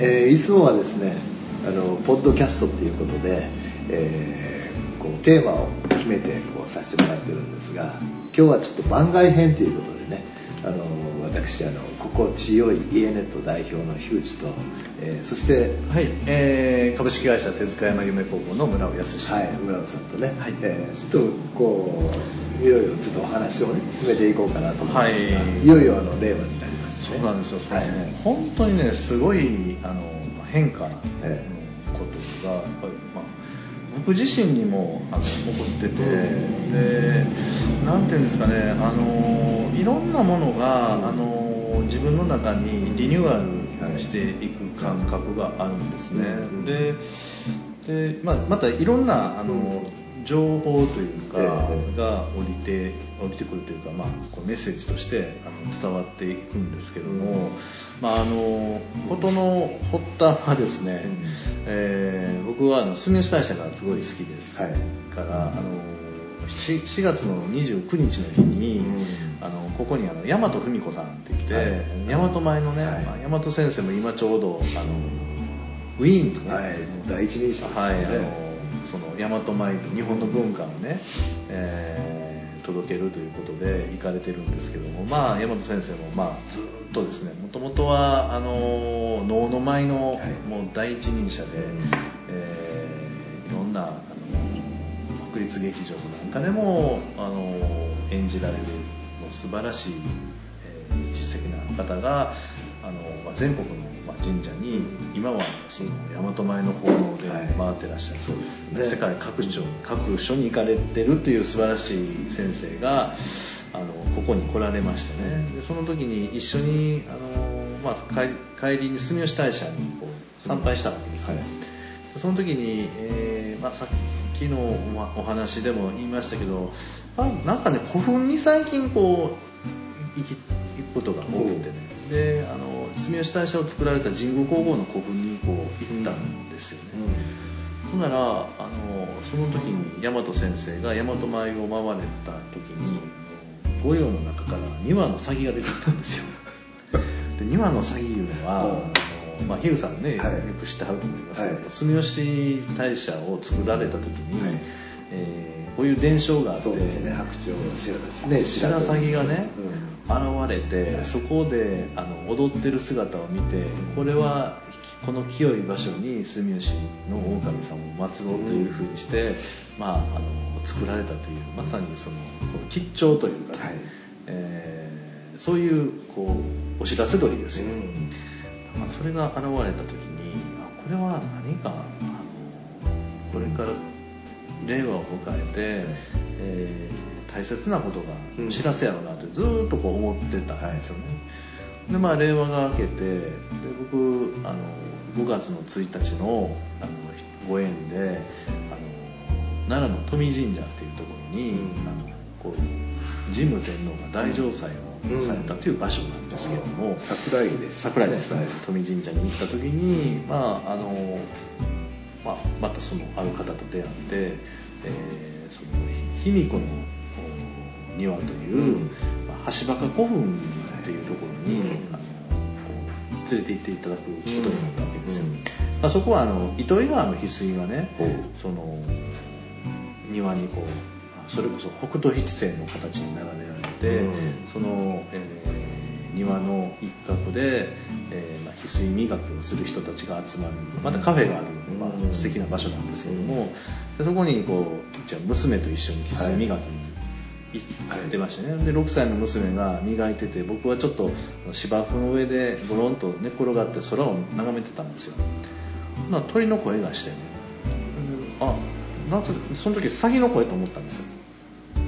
えーいつもはですねあのポッドキャストっていうことで、えーこうテーマを決めてこうさせてもらってるんですが今日はちょっと番外編ということでねあの私あの心地よい家ネット代表の樋口と、えーそしてはい、えー株式会社手塚山夢工房の村尾康はい、村野さんとね、はい。えーちょっとこういろいろちょっとお話をね進めていこうかなと思うんですが、はい。い、よいよあの令和になりね。そうなんですよ、はい。ね本当にねすごいあの変化のえことがやっぱり、まあ、僕自身にもあの起こっててでなんていうんですかねあのいろんなものがあの自分の中にリニューアルしていく感覚があるんですね、うんでで、まあ、またいろんなあの情報というか、ええが降りて降りてくるというか、まあ、こうメッセージとしてあの伝わっていくんですけども、まあ、あのことの発端はですね、うん。えー僕はあの住吉大社がすごい好きです、はい。からあの 4, 4月の29日の日に、うん。あのここにあの大和文子さんって言って、はい。大和前のね、はい。まあ、大和先生も今ちょうどあのウィーンにね、はい、第一人者ですよはい、ね、あのその大和舞と日本の文化をね、えー届けるということで行かれてるんですけども、まあ、大和先生も、まあ、ずっとですねもともとはあの能の舞のはい。もう第一人者で、うん。えーいろんなあの国立劇場なんかでもあの演じられるもう素晴らしい、えー実績な方があの、まあ、全国の、まあ、神社に今はその大和前の奉納ではい。回ってらっしゃる、そうですね。世界各所各所に行かれてるという素晴らしい先生があのここに来られましてね。でその時に一緒にあの、まあ、帰帰りに住吉大社にこう参拝したわけですね、はい。その時に、えーまあ、さっきのお話でも言いましたけど、あなんかね古墳に最近こう行き行くことが多くてね。であの住吉大社を作られた神宮皇后の古墳にこう行ったんですよね、ほんならあのその時に大和先生が大和舞を回れた時に御用の中から2羽のサギが出てきたんですよ。で2羽のサギいうのは、うん。まあ、ヒグさんね、はい。よく知ってはると思いますけど、はい。住吉大社を作られた時に、はい。えーこういう伝承があって。そうですね白鳥白ですね白鷺がね、うん現れてそこであの踊ってる姿を見てこれはこの清い場所に住吉の狼さんを祀ろうというふうにして、まあ、あの作られたというまさにその吉兆というかね、はい。えーそういうこうお知らせ鳥ですよ、うん。まあ、それが現れた時にあこれは何かあのこれから令和を迎えて、えー大切なことうん。が知らせやろうなってずーっとこう思ってたんですよね、でまあ令和が明けてで僕あの5月の1日のあのご縁であの奈良の富神社っていうところに、うん。あのこう神武天皇が大嘗祭をされたという場所なんですけども、桜井です桜井です、はい。富神社に行った時に、まああのまあ、またそのある方と出会って、えーその卑弥呼のお庭という、うん。まあ、橋場古墳っていうところに、うん。あの連れて行っていただくことになったわけです。よ、うん。まあ、そこはあの糸魚川の翡翠がねその庭にこうそれこそ北斗七星の形に並べられて、うん。その、えー庭の一角で、えーまあ、翡翠磨きをする人たちが集まる。またカフェがある、まあうん。素敵な場所なんですけども、でそこにこうじゃあ娘と一緒に翡翠磨きに行ってましたね、で6歳の娘が磨いてて僕はちょっと芝生の上でゴロンと寝っ転がって空を眺めてたんですよ。ほな鳥の声がしてあなんとその時サギの声と思ったんですよ。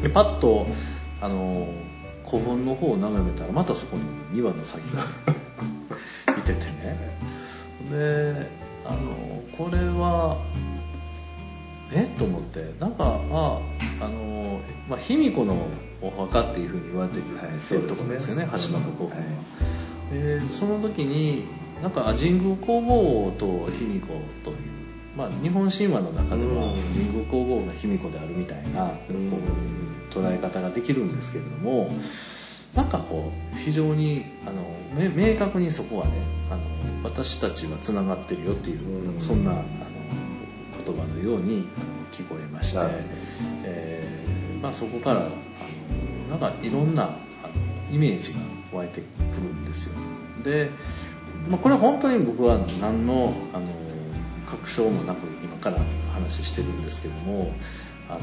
でパッとあの古墳の方を眺めたらまたそこに2羽のサギが いててね。であのこれはえ？と思って。なんかああの、まあ、卑弥呼のお墓っていうふうに言われてる、はいそういうところですよね。橋箱古墳は、はい。でその時になんか神宮皇后と卑弥呼というまあ、日本神話の中では神宮皇后が卑弥呼であるみたいなこう捉え方ができるんですけれどもなんかこう非常にあの明確にそこはねあの私たちはつながってるよっていうそんなあの言葉のように聞こえまして、えーまあ、そこからあのなんかいろんなあのイメージが湧いてくるんですよ。で、まあ、これ本当に僕は何のあの確証もなく今から話してるんですけどもあの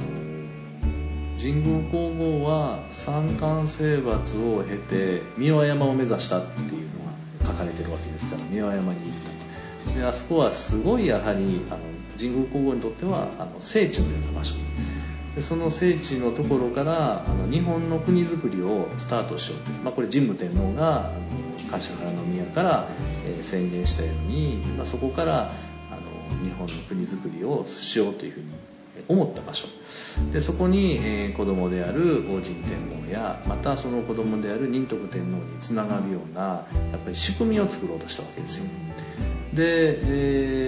神宮皇后は三冠征伐を経て三輪山を目指したっていうのが書かれてるわけですから三輪山に行ったであそこはすごいやはりあの神宮皇后にとってはあの聖地のような場所でその聖地のところからあの日本の国づくりをスタートしようという、まあ、これ神武天皇があの柏原宮から、えー、宣言したように、まあ、そこからあの日本の国づくりをしようというふうに思った場所。でそこに、えー、子供である王神天皇やまたその子供である仁徳天皇につながるようなやっぱり仕組みを作ろうとしたわけですよ。で、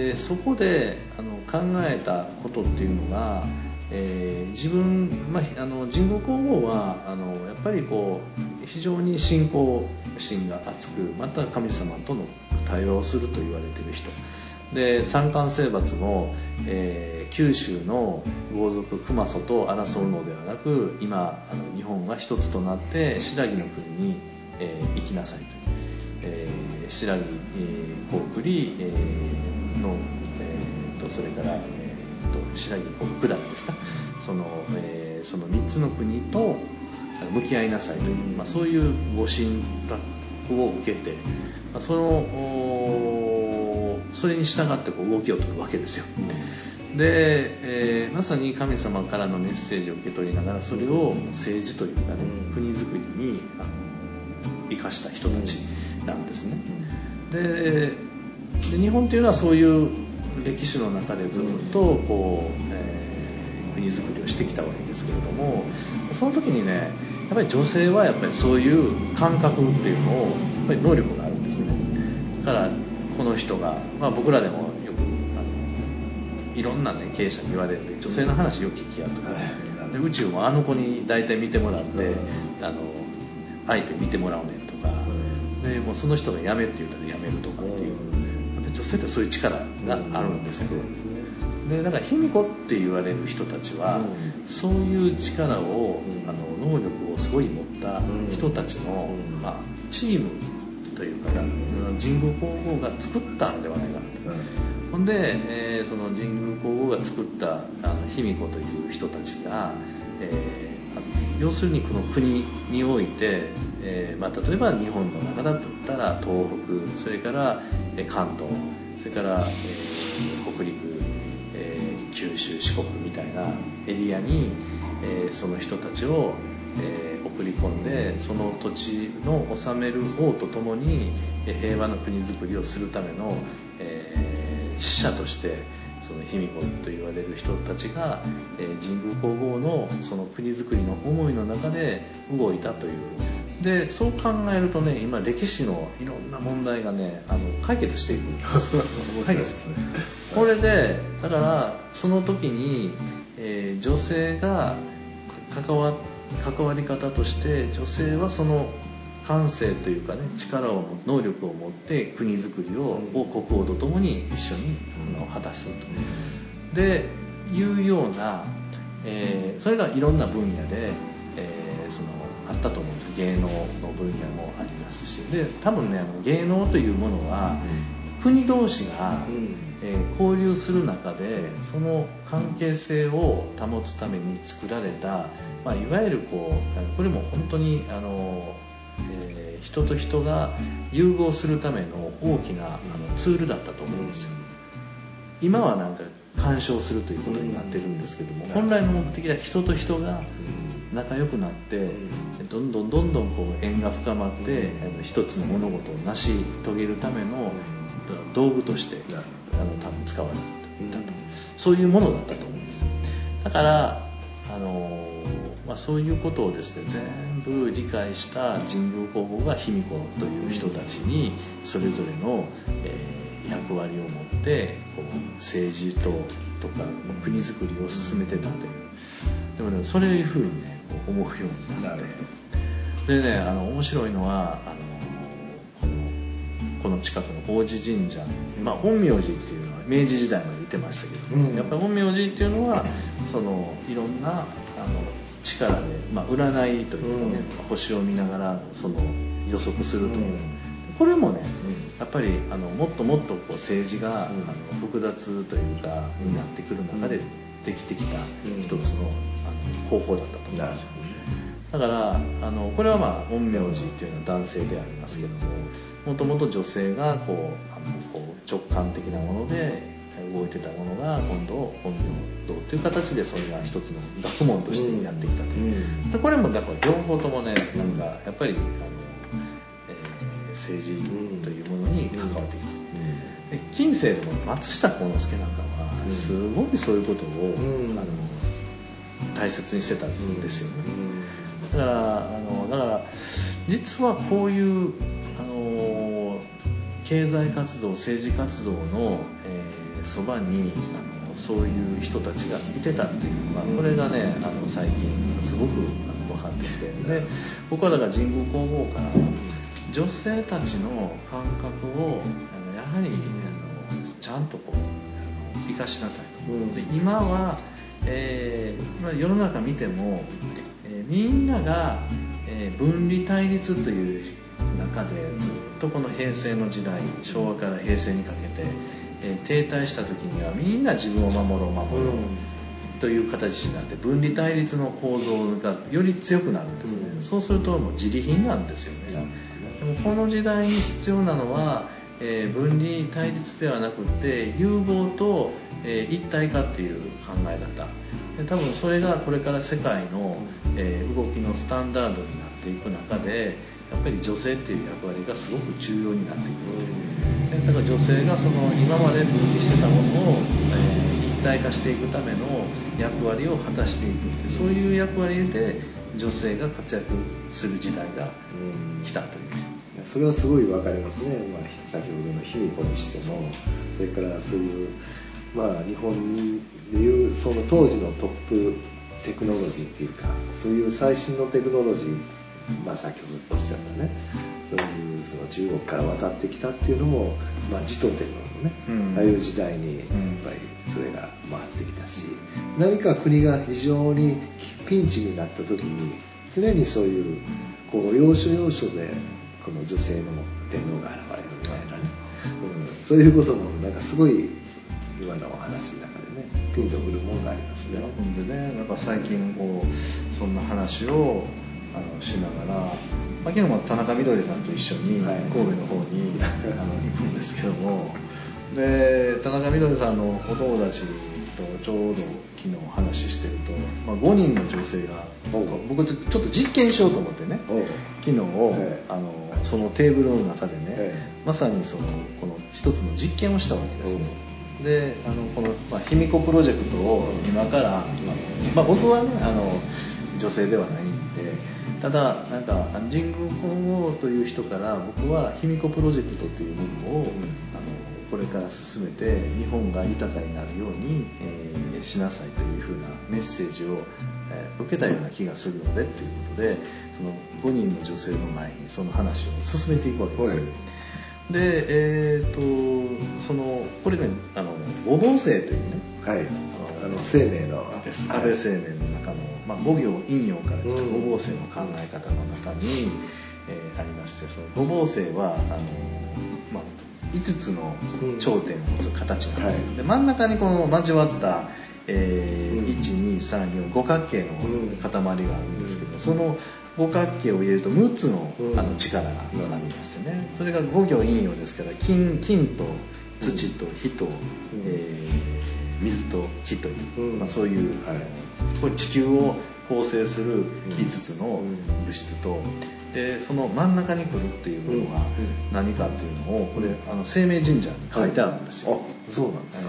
えー、そこであの考えたことっていうのが、えー、自分、まあ、あの神宮皇后はあのやっぱりこう非常に信仰心が厚くまた神様との対話をすると言われてる人。で三冠征伐も、えー、九州の豪族熊祖と争うのではなく今あの日本が一つとなって白木の国に、えー、行きなさいと、えー、白木、えー、高栗、えー、の、えー、とそれから、えー、と白木高九段ですか。その,、えー、その3つの国と向き合いなさいという、まあ、そういうご神託を受けて、まあ、そのそれに従ってこう動きを取るわけですよ。で、えー、まさに神様からのメッセージを受け取りながらそれを政治というかね国づくりに生かした人たちなんですね。でで日本というのはそういう歴史の中でずっとこう、えー、国づくりをしてきたわけですけれどもその時にねやっぱり女性はやっぱりそういう感覚っていうのをやっぱり能力があるんですね。だからこの人が、まあ、僕らでもよくあのいろんな、ね、経営者に言われる女性の話よく聞きやとか、で宇宙もあの子に大体見てもらって、あの相手見てもらうねんとか、でもうその人が辞めって言ったら辞めるとかっていう、やっぱ女性ってそういう力があるんですよ、でだから卑弥呼って言われる人たちは、そういう力を、あの能力をすごい持った人たちの、まあ、チームというか神宮皇后が作ったんではないか。なと、うん、ほんで、えー、その神宮皇后が作ったあの卑弥呼という人たちが、えー、要するにこの国において、えーまあ、例えば日本の中だったら東北それから、え関東それから、えー、北陸、えー、九州四国みたいなエリアに、えー、その人たちを、えー送り込んでその土地の治める王と共に平和の国づくりをするための、えー、使者としてその卑弥呼と言われる人たちが、えー、神宮皇后のその国づくりの思いの中で動いたという。でそう考えるとね今歴史のいろんな問題がねあの解決していく 解決ですね。これでだからその時に、えー、女性が関わって関わり方として女性はその感性というかね力を能力を持って国づくりを,、を国王と共に一緒に果たすと。でいうような、えー、それがいろんな分野で、えー、そのあったと思うんです。芸能の分野もありますし。で多分ねあの芸能というものは、国同士が、えー、交流する中でその関係性を保つために作られた、まあ、いわゆるこうこれも本当にあの、えー、人と人が融合するための大きなあのツールだったと思うんですよ。今はなんか干渉するということになってるんですけども本来の目的は人と人が仲良くなってどんどんどんどんこう縁が深まって一つの物事を成し遂げるための道具としてあの多分使われたと、そういうものだったと思うん。ですだからあのまあ、そういうことをですね全部理解した神宮皇后が卑弥呼という人たちにそれぞれの、えー、役割を持ってこう政治ととか国づくりを進めてたというでもねそういうふうにね思うようになってでねあの面白いのはあのこの近くの王子神社、まあ、陰陽師っていうのは明治時代までいてましたけど、うん、やっぱり陰陽師っていうのはそのいろんなあの力で、まあ、占いというかね、うん、星を見ながらその予測するという、うん、これもね、やっぱりあのもっともっとこう政治が、あの複雑というかになってくる中でできてきた一つのあの方法だったと。思います。だからあのこれはまあ陰陽師っていうのは男性でありますけどももともと女性がこうあのこう直感的なもので動いてたものが今度本名道という形でそれが一つの学問としてやってきたと。いう、うん、これもだから両方ともねなんかやっぱりあの、えー、政治というものに関わってきた、うん、で近世でも松下幸之助なんかはすごいそういうことを、うん、あの大切にしてたんですよね、だからあのだから実はこういう経済活動政治活動の、えー、そばにあのそういう人たちがいてたっていうのがこれがねあの最近すごく分かってきてで僕はだから神宮皇后から女性たちの感覚をあのやはりあのちゃんとこうあの生かしなさいと。で今はえー、世の中見ても、えー、みんなが、えー、分離対立という中でずっとこの平成の時代昭和から平成にかけて、えー、停滞した時にはみんな自分を守ろう守ろう、うん、という形になって分離対立の構造がより強くなるんですね、うん、そうするともう自利品なんですよね、でもこの時代に必要なのはえー、分離対立ではなくて融合と、えー、一体化っていう考え方。で多分それがこれから世界の、えー、動きのスタンダードになっていく中でやっぱり女性っていう役割がすごく重要になってくる。だから女性がその今まで分離してたものを、えー、一体化していくための役割を果たしていくってそういう役割で女性が活躍する時代が来たという。それはすごい分かりますね、まあ、先ほどの卑弥呼にしてもそれからそういう、まあ、日本でいうその当時のトップテクノロジーっていうかそういう最新のテクノロジー、まあ、先ほどおっしゃったねそういうその中国から渡ってきたっていうのも、まあ、天皇のね、うん、ああいう時代にやっぱりそれが回ってきたし何か国が非常にピンチになった時に常にそういうこう要所要所でこの女性の天皇が現れるみたいなね、うん、そういうこともなんかすごい今のお話の中でねピンとくるものがありますね。でねなんか最近こうそんな話をあのしながら、まあ、昨日も田中みどりさんと一緒に神戸の方に、はい、あの 行くんですけどもで田中みどりさんのお友達とちょうど昨日話してると、まあ、5人の女性が僕ちょっと実験しようと思ってね昨日、あのそのテーブルの中でね、まさにそのこの一つの実験をしたわけですね。であのこの、まあ、卑弥呼プロジェクトを今から、まあ、僕はねあの女性ではないんでただなんか神宮皇后という人から僕は卑弥呼プロジェクトというものを、あのこれから進めて日本が豊かになるように、えー、しなさいというふうなメッセージを、えー、受けたような気がするのでということでその5人の女性の前にその話を進めていくわけですよ。で、えーと、そのこれねあの五芒星というね、はい、あの生命の安倍生命の中の、まあ、五行陰陽から来た五芒星の考え方の中に、えー、ありましてその五芒星はあの、まあ、5つの頂点を持つ形なんです、はい、で真ん中にこの交わった、えー、1234五角形の塊があるんですけど、その五角形を入れると6つのあの力がありましてね。それが五行陰陽ですから金金と土と火と、えー、水と火という、まあ、そういう、はい、これ地球を構成する5つの物質と、でその真ん中に来るっていうものは何かっていうのをこれあの生命神社に書いてあるんですよ、あそうなんですか、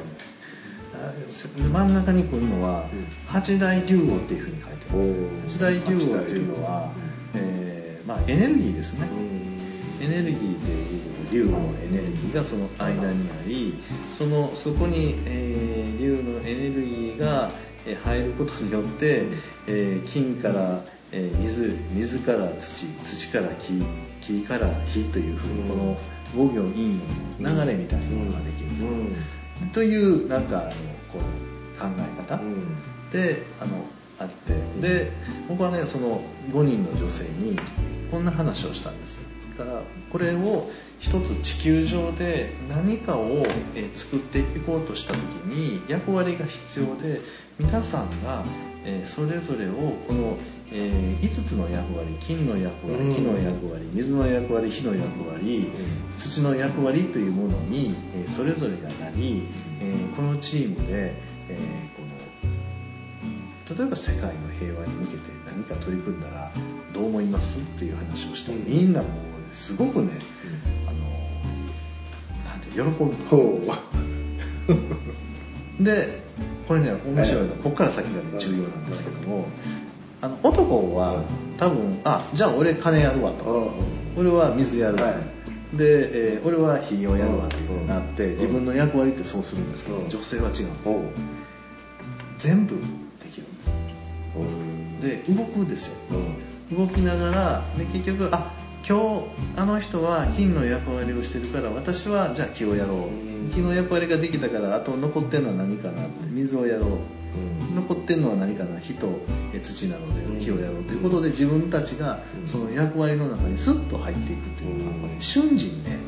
真ん中に来るのは八大竜王っていうふうに書いてある。八大竜王っていうのは、えーまあ、エネルギーですね、エネルギーでいう竜のエネルギーがその間にありそのそこに、えー、竜のエネルギーが入ることによって、えー、金から、えー、水水から土土から木木から火というふうにこの五行陰陽の流れみたいなものができる、うん、というなんかあのこう考え方、うん、であのあって。で僕はねその5人の女性にこんな話をしたんですだからこれを一つ地球上で何かを作っていこうとした時に役割が必要で皆さんがそれぞれをこの5つの役割金の役割木の役割水の役割火の役割土の役割というものにそれぞれがなりこのチームでこの例えば世界の平和に向けて何か取り組んだらどう思います？っていう話をしたらみんなもうすごくね、あのなんて喜ぶ でこれね面白いの。はここから先が、ね、重要なんですけどもあの男は多分あじゃあ俺金やるわと。俺は水やるわ、で、えー、俺は火をやるわというふうになって自分の役割ってそうするんですけど女性は違うんです。全部できる。で動くですよ。動きながらで結局あ今日あの人は金の役割をしてるから私はじゃあ木をやろう。木の役割ができたからあと残ってるのは何かなって水をやろう、うん、残ってるのは何かな火と土なので火をやろうということで自分たちがその役割の中にスッと入っていくっていうのはこれ瞬時にね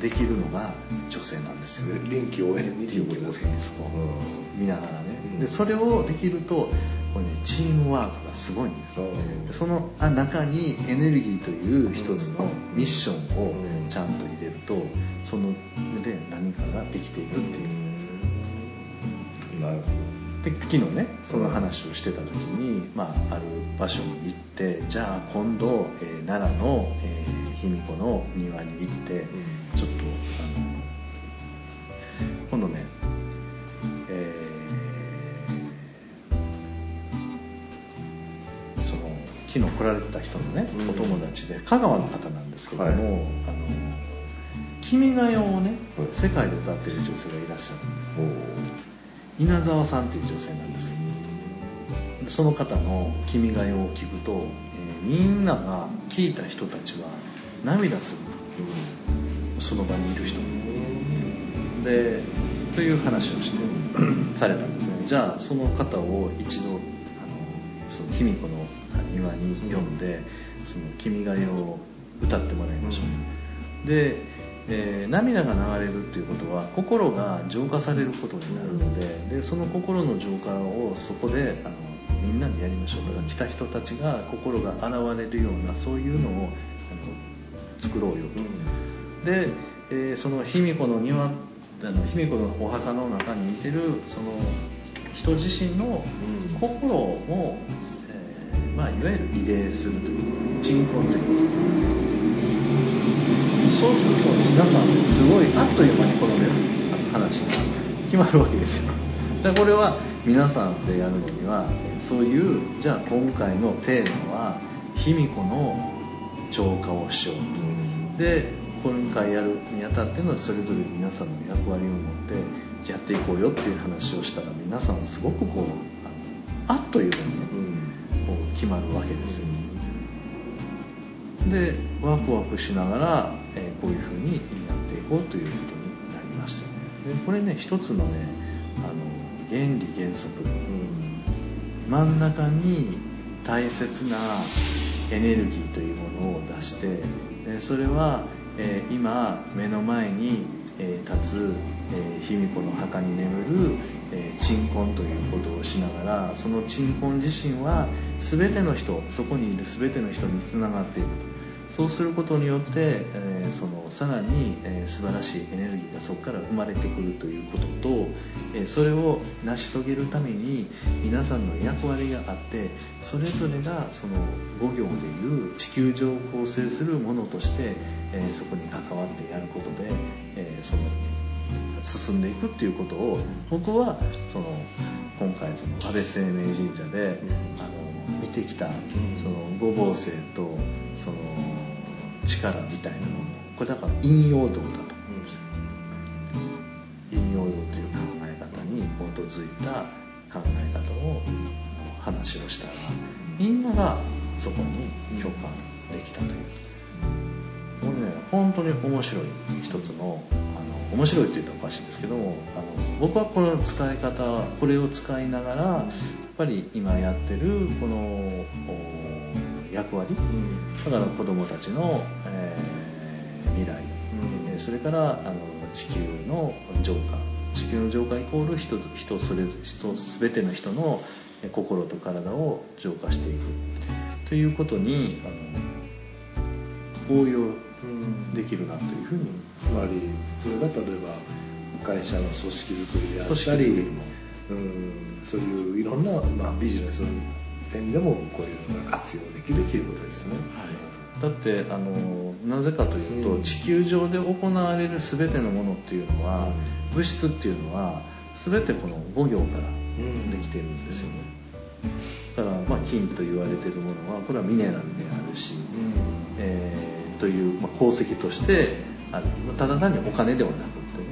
できるのが女性なんですよ臨機応変に臨機応変見ながらね。でそれをできるとこれねチームワークがすごいんです。その中にエネルギーという一つのミッションをちゃんと入れるとそので何かができていくっていう。で昨日ねその話をしてた時に、まあ、ある場所に行ってじゃあ今度、えー、奈良の、えー、卑弥呼の庭に行って、来られてた人のね、お友達で香川の方なんですけども、はい、あの君が代をね、世界で歌ってる女性がいらっしゃるんです稲沢さんという女性なんですけどその方の「君が代」を聞くと、えー、みんなが聞いた人たちは涙する。と、その場にいる人。でという話をしてされたんですね。じゃあその方を一度その卑弥呼の庭に読んで「その君が代」を歌ってもらいましょう、で、えー、涙が流れるっていうことは心が浄化されることになるのででその心の浄化をそこであのみんなでやりましょう。だから来た人たちが心が洗われるようなそういうのをあの作ろうよと、で、えー、その卑弥呼の庭あの卑弥呼のお墓の中にいてるその人自身の心をまあ、いわゆる異例するという鎮魂ということそうすると皆さんすごいあっという間にこの、ね、話が決まるわけですよ。じゃあこれは皆さんでやるのにはそういうじゃあ今回のテーマは卑弥呼の浄化をしようと。で今回やるにあたってのそれぞれ皆さんの役割を持ってやっていこうよっていう話をしたら皆さんすごくこうあっという間にね、うん。こう決まるわけですよ。でワクワクしながら、えー、こういうふうにやっていこうということになりましたね。でこれね一つのねあの原理原則、うん、真ん中に大切なエネルギーというものを出してそれは、えー、今目の前にえー、立つ、え、卑弥呼の墓に眠る、えー、鎮魂ということをしながらその鎮魂自身は全ての人そこにいる全ての人につながっていると。そうすることによって、えー、そのさらに、えー、素晴らしいエネルギーがそこから生まれてくるということと、えー、それを成し遂げるために皆さんの役割があってそれぞれがその5行でいう地球上を構成するものとして、えそこに関わってやることで、えその進んでいくっていうことを僕はその今回その安倍晴明神社で、あの見てきたその五芒星とその力みたいなもの。これだから引用道だと思うんですよ。引用道という考え方に基づいた考え方を話をしたらみんながそこに共感できたという。これね本当に面白い一つのあの面白いって言ったらおかしいんですけどもあの僕はこの使い方これを使いながらやっぱり今やってるこの役割、だから子どもたちの、えー、未来、うん、それからあの地球の浄化。地球の浄化イコール人人それ人全ての人の心と体を浄化していく。ということにあの応用できるなというふうに、つまりそれが例えば会社の組織づくりであったりうん。そういういろんな、まあ、ビジネスの点でもこういうのが活用できるということですね。はい。だってあのなぜかというと、うん、地球上で行われる全てのものっていうのは、うん、物質っていうのは全てこの5行からできてるんですよね、だから、まあ、金と言われてるものはこれはミネラルであるし、うん、えー、という、まあ、鉱石としてある。ただ単にお金ではなくてね。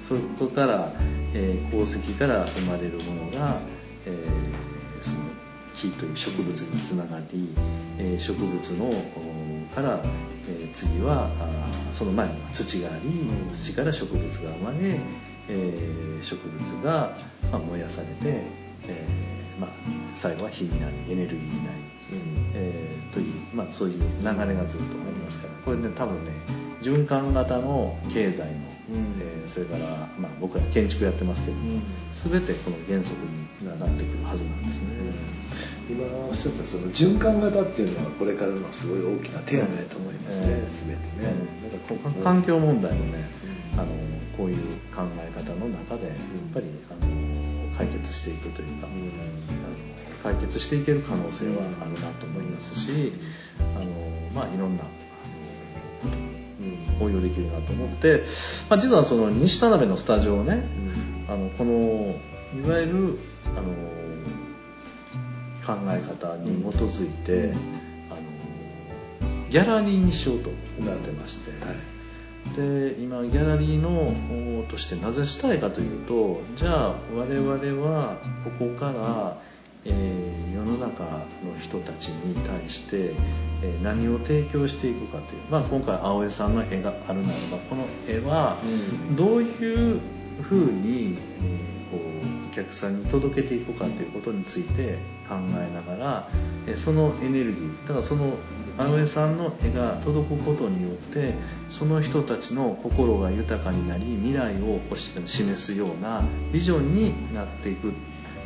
そこから、えー、鉱石から生まれるものが、えー、その木という植物につながり、えー、植物のから、えー、次はあその前には土があり土から植物が生まれ、えー、植物が、まあ、燃やされて、えーまあ、最後は火になりエネルギーになり、うん。えー、という、まあ、そういう流れがずっとありますからこれね多分ね循環型の経済の、うん、えー、それから、まあ、僕ら建築やってますけども、うん、全てこの原則になってくるはずなんですね。今おっしゃったその循環型っていうのはこれからのすごい大きなテーマだと思いますね、えー、全てね、うん、か環境問題もね、あのこういう考え方の中でやっぱりあの解決していくというか、あの解決していける可能性はあるなと思いますし、あのまあいろんな応用できるなと思って、まあ、実はその西田辺のスタジオをね、あのこのいわゆるあの考え方に基づいて、あのギャラリーにしようと思ってまして、で今ギャラリーのとしてなぜしたいかというとじゃあ我々はここから、えー、世の中の人たちに対して、えー、何を提供していくかという、まあ、今回青江さんの絵があるならばこの絵はどういうふうに、えー客さんに届けていくかということについて考えながらそのエネルギーだからその青江さんの絵が届くことによってその人たちの心が豊かになり未来を示すようなビジョンになっていく。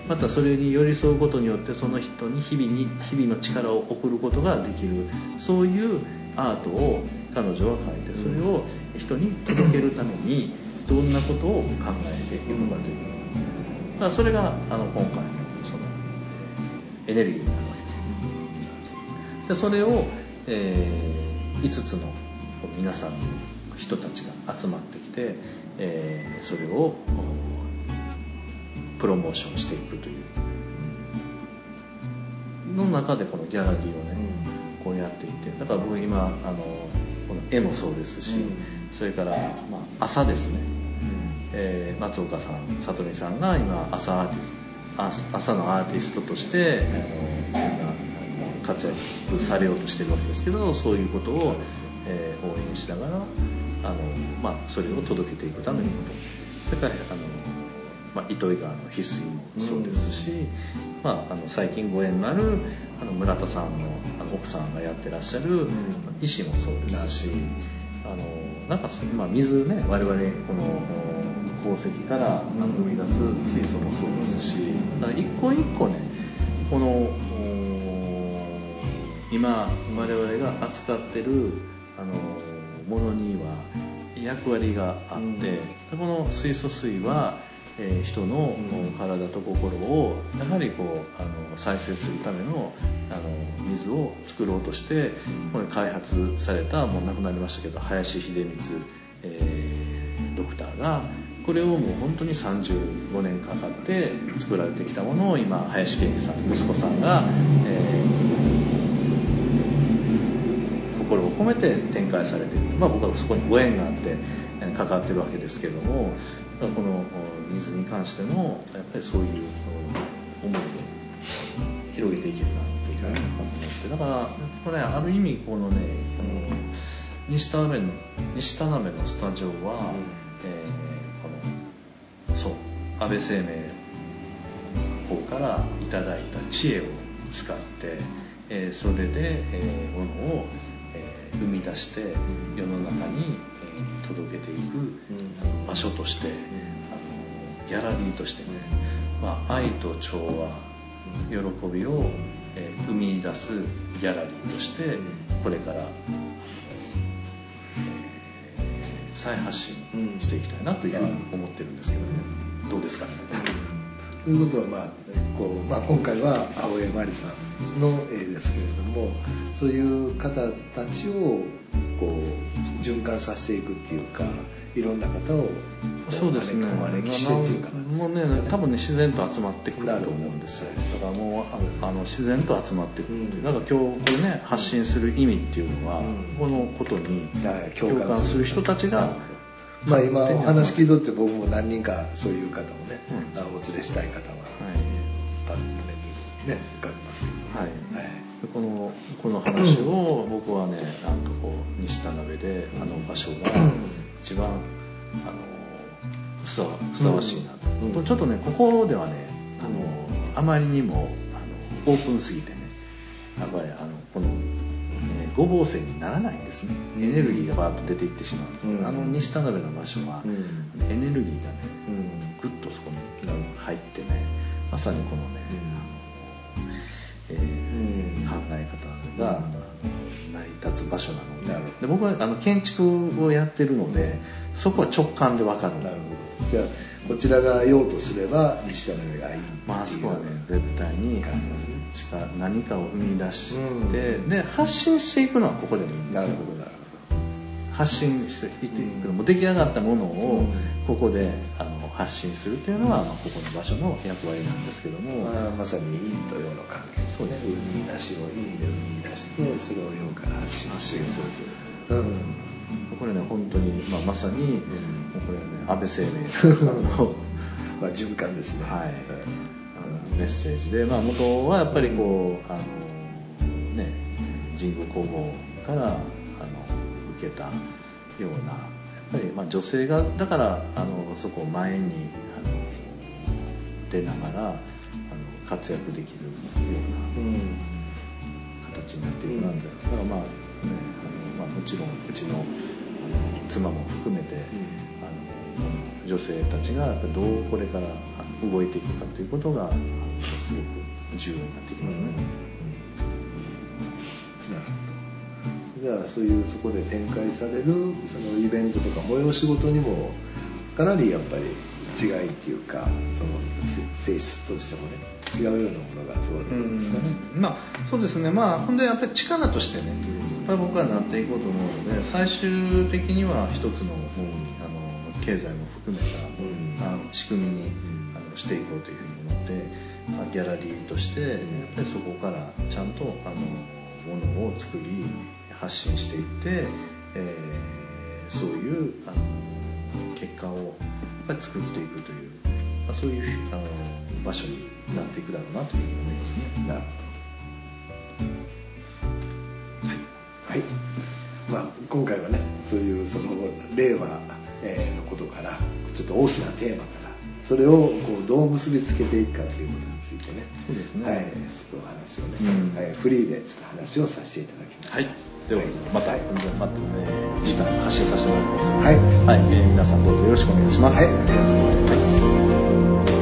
またそれに寄り添うことによってその人に日々に日々の力を送ることができる。そういうアートを彼女は描いてそれを人に届けるためにどんなことを考えていくのかというだからそれがあの今回のそのエネルギーになるわけです。でそれを、えー、5つの皆さんの人たちが集まってきて、えー、それをプロモーションしていくという。の中でこのギャラリーをね、うん、こうやっていてだから僕今あのこの絵もそうですし、うん、それから、まあ、朝ですねえー、松岡さん里見さんが今朝アーティスト朝のアーティストとして、あの今活躍されようとしてるわけですけどそういうことを、えー、応援しながらあの、まあ、それを届けていくためのこと。それからあの、まあ、糸魚川の翡翠もそうですし、うん、まあ、あの最近ご縁のあるあの村田さんのあの奥さんがやってらっしゃる石もそうですし。あのなんか、まあ、水ね我々この鉱石から生み出す水素もそうですしだから一個一個ねこの今我々が扱ってるあのものには役割があって、うん、この水素水は、えー、人の体と心をやはりこうあの再生するためのあの水を作ろうとしてこれ開発されたもう亡くなりましたけど林秀光、えー、ドクターがこれをもう本当に35年かかって作られてきたものを今林健二さん息子さんが、えー、心を込めて展開されている、まあ、僕はそこにご縁があって関わってるわけですけどもこの水に関してもやっぱりそういう思いを広げていけるなというふうに思って。だからこれある意味このねこの西田辺の西田辺のスタジオは、えー、このそう。安倍生命法からいただいた知恵を使って、えー、それで、えー、ものを、えー、生み出して世の中に、えー、届けていく場所として、あのギャラリーとしてね、まあ、愛と調和喜びを、えー、生み出すギャラリーとしてこれから再発信していきたいなというふうに思ってるんですけどね、どうですか？ね。ということは、まあこうまあ、今回は青江真理さんの絵ですけれどもそういう方たちをこう循環させていくっていうかいろんな方をそうですね。お招きしてっていうか、もうね多分ね自然と集まってくると思うんですよ。だからもうあの自然と集まってくるっていう、だから今日これね発信する意味っていうのは、このことに共感する人たちがまあ今お話聞いとって僕も何人かそういう方をね、うん、お連れしたい方は、はい、パッと目にね浮かびます。けど、はい、はい。このこの話を僕はねなんかこう西田鍋であの場所が一番あのふさふさわしいなと、うん、ちょっとねここではねあのあまりにもあのオープンすぎてねやっぱりあのこの、ね、ごぼう線にならないんですね。エネルギーがバーッと出ていってしまうんですけど、うん、あの西田鍋の場所は、うん、エネルギーがね、うん、グッとそこに入ってねまさにこのね、あのえー、考え方が、成り立つ場所なのでで僕はあの建築をやってるのでそこは直感で分かる。なるほど。じゃあこちらが用とすれば西田の上がいいまあそこはね。絶対に何かを生み出して、うん、で発信していくのはここでもいいんですなるほどなるほど発信していくのも出来上がったものをここであの発信するというのは、まあ、ここの場所の役割なんですけども、まあ、まさに陰と陽の関係ですね生み出しを陰で生み出してそれを陽から発信するという、うん、これね本当に、まあ、まさに、うん、これはね安倍生命 のまあ循環ですね、はい、うん、メッセージで、まあ、元はやっぱりこうあのね神宮皇后からあの受けたようなやっぱりまあ女性がだからあのそこを前にあの出ながらあの活躍できるような形になっていくなみたいなだからまあねあの、まあ、もちろんうちのあの妻も含めて、あの女性たちがどうこれから動いていくかということがすごく重要になってきますね。うん。じゃあそういうそこで展開されるそのイベントとか催し事にもかなりやっぱり違いっていうかその性質としてもね違うようなものがそうですかね、まあそうですね。まあほんでやっぱり力としてねやっぱり僕はなっていこうと思うので最終的には一つのもうあの経済も含めた、あの仕組みにあのしていこうというふうに思って、まあ、ギャラリーとしてやっぱりそこからちゃんとあのものを作り発信していって、えー、そういうあの結果をやっぱり作っていくという、まあ、そういうあの場所になっていくだろうなというふうに思いますね。なるほど。はい、はい。まあ、今回はねそういうその令和のことからちょっと大きなテーマからそれをこうどう結びつけていくかということについてねそうですね、はい、ちょっとお話をね、うん、はい、フリーでちょっと話をさせていただきました。はいではまた、また、ね、次回発信させてもらいます。はい。はい、えー、皆さんどうぞよろしくお願いします。はい、ありがとうございます。